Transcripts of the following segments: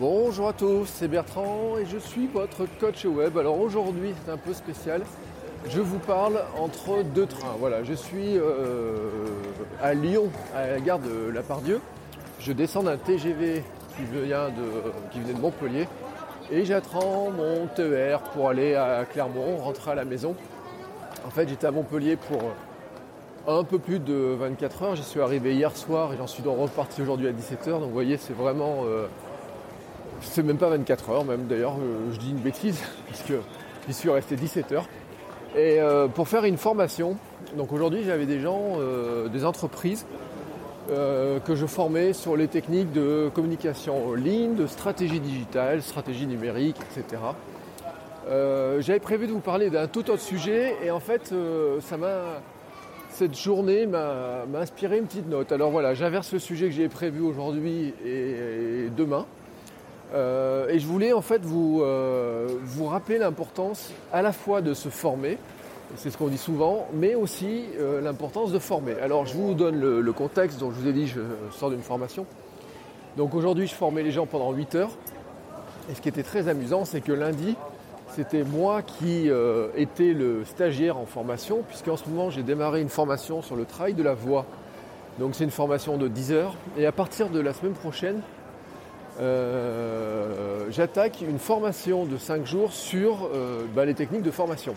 Bonjour à tous, c'est Bertrand et je suis votre coach web. Alors aujourd'hui c'est un peu spécial. Je vous parle entre deux trains. Voilà, je suis euh, à Lyon, à la gare de La Pardieu. Je descends d'un TGV qui, vient de, venait de Montpellier et j'attends mon TER pour aller à Clermont, rentrer à la maison. En fait, j'étais à Montpellier pour un peu plus de 24 heures. J'y suis arrivé hier soir et j'en suis donc reparti aujourd'hui à 17h. Donc vous voyez, c'est vraiment. Euh, c'est même pas 24 heures, même d'ailleurs, euh, je dis une bêtise, parce que j'y suis resté 17 heures. Et euh, pour faire une formation, donc aujourd'hui j'avais des gens, des entreprises que je formais sur les techniques de communication en ligne, de stratégie digitale, stratégie numérique, etc. j'avais prévu de vous parler d'un tout autre sujet et en fait ça m'a cette journée m'a inspiré une petite note. Alors voilà, j'inverse le sujet que j'ai prévu aujourd'hui et, demain. Euh, et je voulais en fait vous, euh, vous rappeler l'importance à la fois de se former, c'est ce qu'on dit souvent, mais aussi euh, l'importance de former. Alors je vous donne le, contexte, dont je vous ai dit, je sors d'une formation. Donc aujourd'hui, je formais les gens pendant 8 heures. Et ce qui était très amusant, c'est que lundi, c'était moi qui étais le stagiaire en formation, puisqu'en ce moment j'ai démarré une formation sur le travail de la voix. Donc c'est une formation de 10 heures. Et à partir de la semaine prochaine, euh, j'attaque une formation de 5 jours sur euh, bah, les techniques de formation.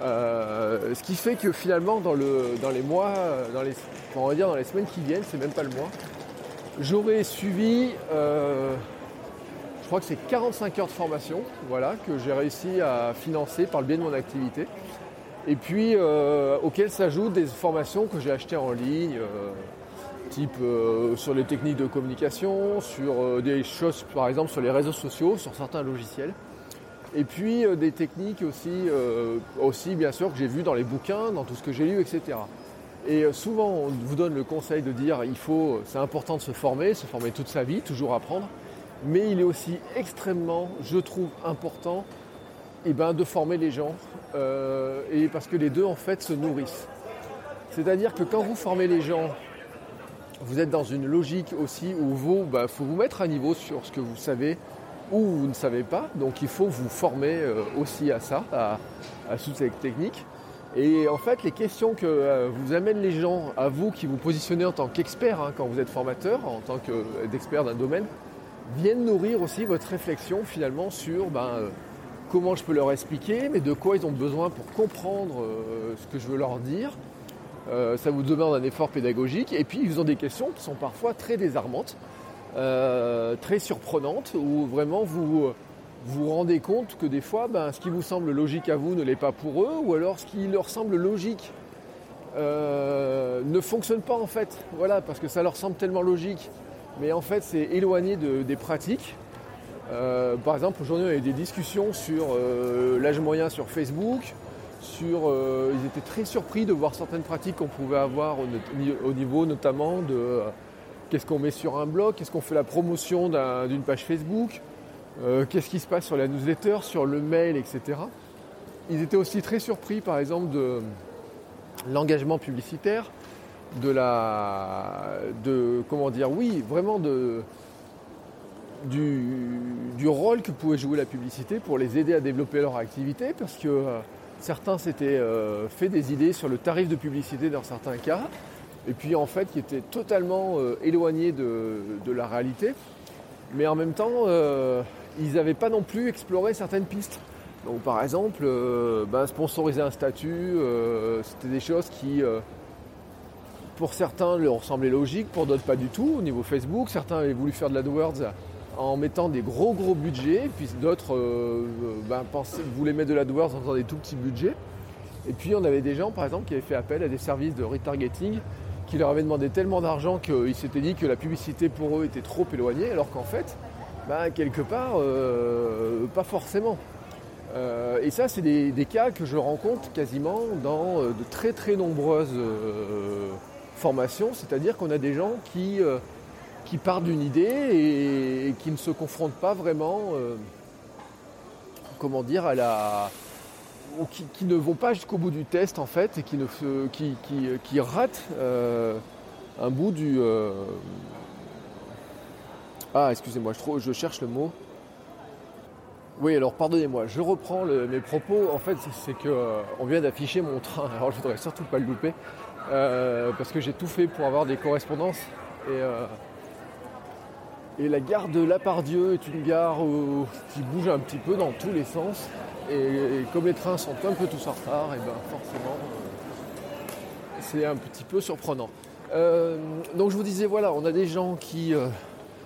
ce qui fait que finalement dans, les mois, dans les, on va dire dans les semaines qui viennent, c'est même pas le mois, j'aurai suivi je crois que c'est 45 heures de formation voilà, que j'ai réussi à financer par le biais de mon activité. Et puis euh, auxquelles s'ajoutent des formations que j'ai achetées en ligne, euh, type euh, sur les techniques de communication, sur des choses par exemple sur les réseaux sociaux, sur certains logiciels. Et puis des techniques aussi, aussi bien sûr que j'ai vues dans les bouquins, dans tout ce que j'ai lu, etc. Et souvent on vous donne le conseil de dire il faut, c'est important de se former, se former toute sa vie, toujours apprendre mais il est aussi extrêmement, je trouve, important eh ben, de former les gens, euh, et parce que les deux en fait se nourrissent. C'est-à-dire que quand vous formez les gens, vous êtes dans une logique aussi où il bah, faut vous mettre à niveau sur ce que vous savez ou vous ne savez pas. Donc il faut vous former euh, aussi à ça, à, toutes ces techniques. Et en fait, les questions que euh, vous amènent les gens à vous qui vous positionnez en tant qu'expert, hein, quand vous êtes formateur, en tant qu'expert d'un domaine, viennent nourrir aussi votre réflexion finalement sur ben, euh, comment je peux leur expliquer, mais de quoi ils ont besoin pour comprendre euh, ce que je veux leur dire. Euh, ça vous demande un effort pédagogique. Et puis ils ont des questions qui sont parfois très désarmantes, très surprenantes, où vraiment vous vous rendez compte que des fois, ben, ce qui vous semble logique à vous ne l'est pas pour eux, ou alors ce qui leur semble logique ne fonctionne pas en fait. Voilà, parce que ça leur semble tellement logique mais en fait c'est éloigné des pratiques. Euh, par exemple, aujourd'hui, on a eu des discussions sur euh, l'âge moyen sur Facebook. Euh, ils étaient très surpris de voir certaines pratiques qu'on pouvait avoir au, niveau notamment de qu'est-ce qu'on met sur un blog, qu'est-ce qu'on fait la promotion d'une page Facebook, qu'est-ce qui se passe sur la newsletter, sur le mail, etc. Ils étaient aussi très surpris, par exemple, de l'engagement publicitaire de la. de. comment dire, oui, vraiment de. Du, rôle que pouvait jouer la publicité pour les aider à développer leur activité, parce que euh, certains s'étaient euh, fait des idées sur le tarif de publicité dans certains cas, et puis en fait qui étaient totalement euh, éloignés de, la réalité, mais en même temps, ils n'avaient pas non plus exploré certaines pistes. Donc par exemple, ben, sponsoriser un statut, c'était des choses qui pour certains, leur semblait logique, pour d'autres pas du tout. Au niveau Facebook, certains avaient voulu faire de l'AdWords en mettant des gros gros budgets, puis d'autres euh, ben, voulaient mettre de l'AdWords en faisant des tout petits budgets. Et puis on avait des gens par exemple qui avaient fait appel à des services de retargeting qui leur avait demandé tellement d'argent qu'ils s'étaient dit que la publicité pour eux était trop éloignée, alors qu'en fait, bah, quelque part, euh, pas forcément. Euh, et ça, c'est des, cas que je rencontre quasiment dans de très très nombreuses formations, c'est-à-dire qu'on a des gens qui, qui partent d'une idée et, qui ne se confrontent pas vraiment, comment dire, à la, qui, ne vont pas jusqu'au bout du test en fait et qui, ne, ratent euh, un bout du. Euh, ah, excusez-moi, je, je, cherche le mot. Oui, alors pardonnez-moi, je reprends mes propos. En fait, c'est que euh, on vient d'afficher mon train, alors je voudrais surtout pas le louper parce que j'ai tout fait pour avoir des correspondances et. Et la gare de Lapardieu est une gare qui bouge un petit peu dans tous les sens. Et, comme les trains sont un peu tous en retard, et ben forcément, euh, c'est un petit peu surprenant. Euh, donc je vous disais, voilà, on a des gens qui euh,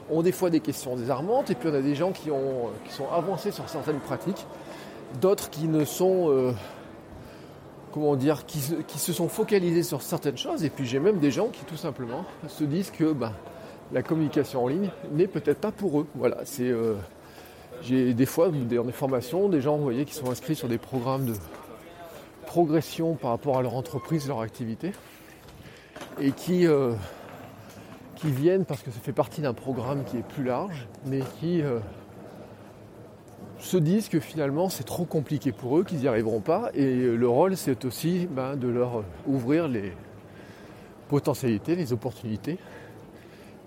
ont des fois des questions désarmantes, et puis on a des gens qui, ont, qui sont avancés sur certaines pratiques, d'autres qui ne sont, comment dire, qui, se sont focalisés sur certaines choses, et puis j'ai même des gens qui tout simplement se disent que ben, la communication en ligne n'est peut-être pas pour eux. Voilà, c'est j'ai des fois dans des formations des gens vous qui sont inscrits sur des programmes de progression par rapport à leur entreprise, leur activité, et qui, euh, viennent parce que ça fait partie d'un programme qui est plus large, mais qui euh, se disent que finalement c'est trop compliqué pour eux, qu'ils n'y arriveront pas, et le rôle c'est aussi ben, de leur ouvrir les potentialités, les opportunités,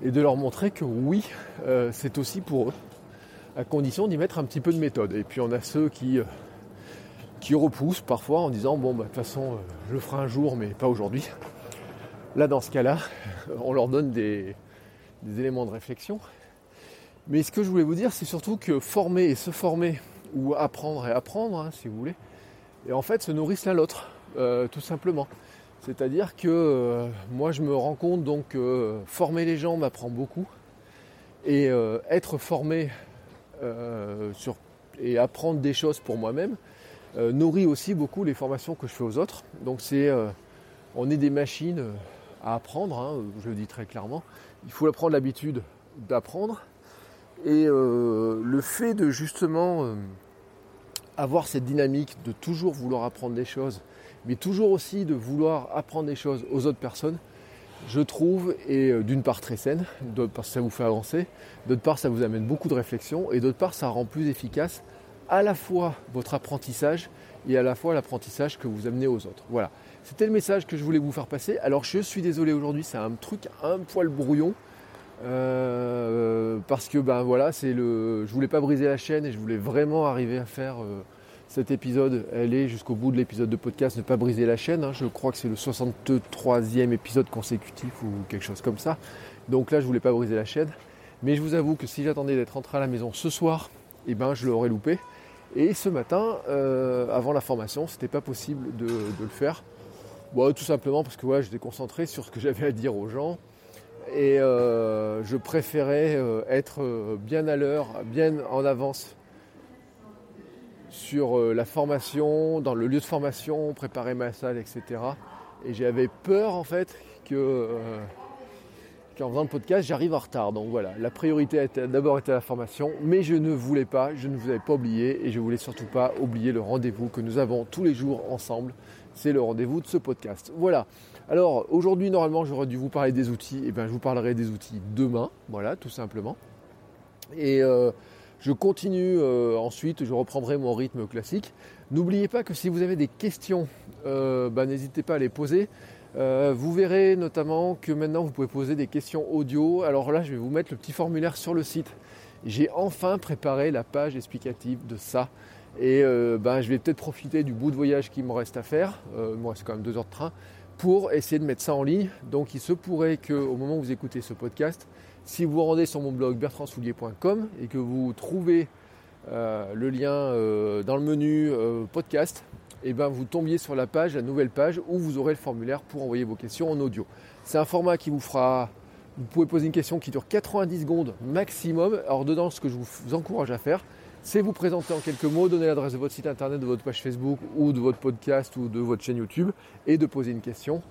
et de leur montrer que oui, euh, c'est aussi pour eux à condition d'y mettre un petit peu de méthode. Et puis on a ceux qui, euh, qui repoussent parfois en disant bon bah, de toute façon euh, je le ferai un jour mais pas aujourd'hui. Là dans ce cas-là, on leur donne des, éléments de réflexion. Mais ce que je voulais vous dire, c'est surtout que former et se former, ou apprendre et apprendre, hein, si vous voulez, et en fait se nourrissent l'un l'autre, tout simplement. C'est-à-dire que moi je me rends compte donc que former les gens m'apprend beaucoup. Et être formé euh, et apprendre des choses pour moi-même euh, nourrit aussi beaucoup les formations que je fais aux autres. Donc c'est, euh, on est des machines à apprendre, hein, je le dis très clairement. Il faut prendre l'habitude d'apprendre. Et le fait de justement avoir cette dynamique de toujours vouloir apprendre des choses, mais toujours aussi de vouloir apprendre des choses aux autres personnes, je trouve, est euh, d'une part très saine, d'autre part ça vous fait avancer, d'autre part ça vous amène beaucoup de réflexion, et d'autre part ça rend plus efficace à la fois votre apprentissage et à la fois l'apprentissage que vous amenez aux autres. Voilà. C'était le message que je voulais vous faire passer. Alors je suis désolé aujourd'hui, c'est un truc un poil brouillon. Euh, parce que ben voilà, c'est le. Je voulais pas briser la chaîne et je voulais vraiment arriver à faire euh, cet épisode, elle est jusqu'au bout de l'épisode de podcast, ne pas briser la chaîne. Hein. Je crois que c'est le 63e épisode consécutif ou quelque chose comme ça. Donc là, je voulais pas briser la chaîne. Mais je vous avoue que si j'attendais d'être rentré à la maison ce soir, eh ben, je l'aurais loupé. Et ce matin, euh, avant la formation, c'était pas possible de, le faire. tout simplement parce que ouais, j'étais concentré sur ce que j'avais à dire aux gens. Et euh, je préférais euh, être bien à l'heure, bien en avance sur euh, la formation, dans le lieu de formation, préparer ma salle, etc. Et j'avais peur en fait que euh, qu'en faisant le podcast, j'arrive en retard. Donc voilà, la priorité a d'abord été la formation, mais je ne voulais pas, je ne vous avais pas oublié et je voulais surtout pas oublier le rendez-vous que nous avons tous les jours ensemble. C'est le rendez-vous de ce podcast. Voilà. Alors aujourd'hui, normalement, j'aurais dû vous parler des outils. Et eh bien, je vous parlerai des outils demain. Voilà, tout simplement. Et euh, je continue euh, ensuite, je reprendrai mon rythme classique. N'oubliez pas que si vous avez des questions, euh, bah, n'hésitez pas à les poser. Euh, vous verrez notamment que maintenant vous pouvez poser des questions audio. Alors là, je vais vous mettre le petit formulaire sur le site. J'ai enfin préparé la page explicative de ça. Et bah, je vais peut-être profiter du bout de voyage qui me reste à faire. moi, c'est quand même deux heures de train pour essayer de mettre ça en ligne. Donc il se pourrait qu'au moment où vous écoutez ce podcast, si vous vous rendez sur mon blog bertrandsoulier.com et que vous trouvez euh, le lien euh, dans le menu euh, podcast, et eh ben vous tombiez sur la page, la nouvelle page où vous aurez le formulaire pour envoyer vos questions en audio. C'est un format qui vous fera. Vous pouvez poser une question qui dure 90 secondes maximum. Alors dedans, ce que je vous encourage à faire, c'est vous présenter en quelques mots, donner l'adresse de votre site internet, de votre page Facebook ou de votre podcast ou de votre chaîne YouTube et de poser une question.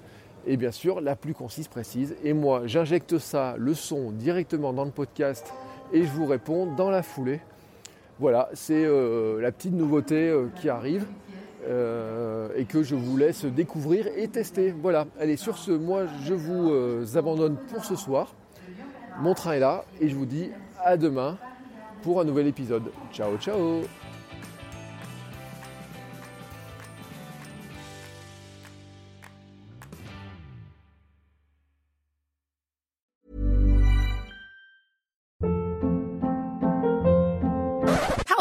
Et bien sûr la plus concise, précise. Et moi, j'injecte ça, le son, directement dans le podcast et je vous réponds dans la foulée. Voilà, c'est euh, la petite nouveauté euh, qui arrive euh, et que je vous laisse découvrir et tester. Voilà, allez, sur ce, moi je vous abandonne pour ce soir. Mon train est là et je vous dis à demain pour un nouvel épisode. Ciao, ciao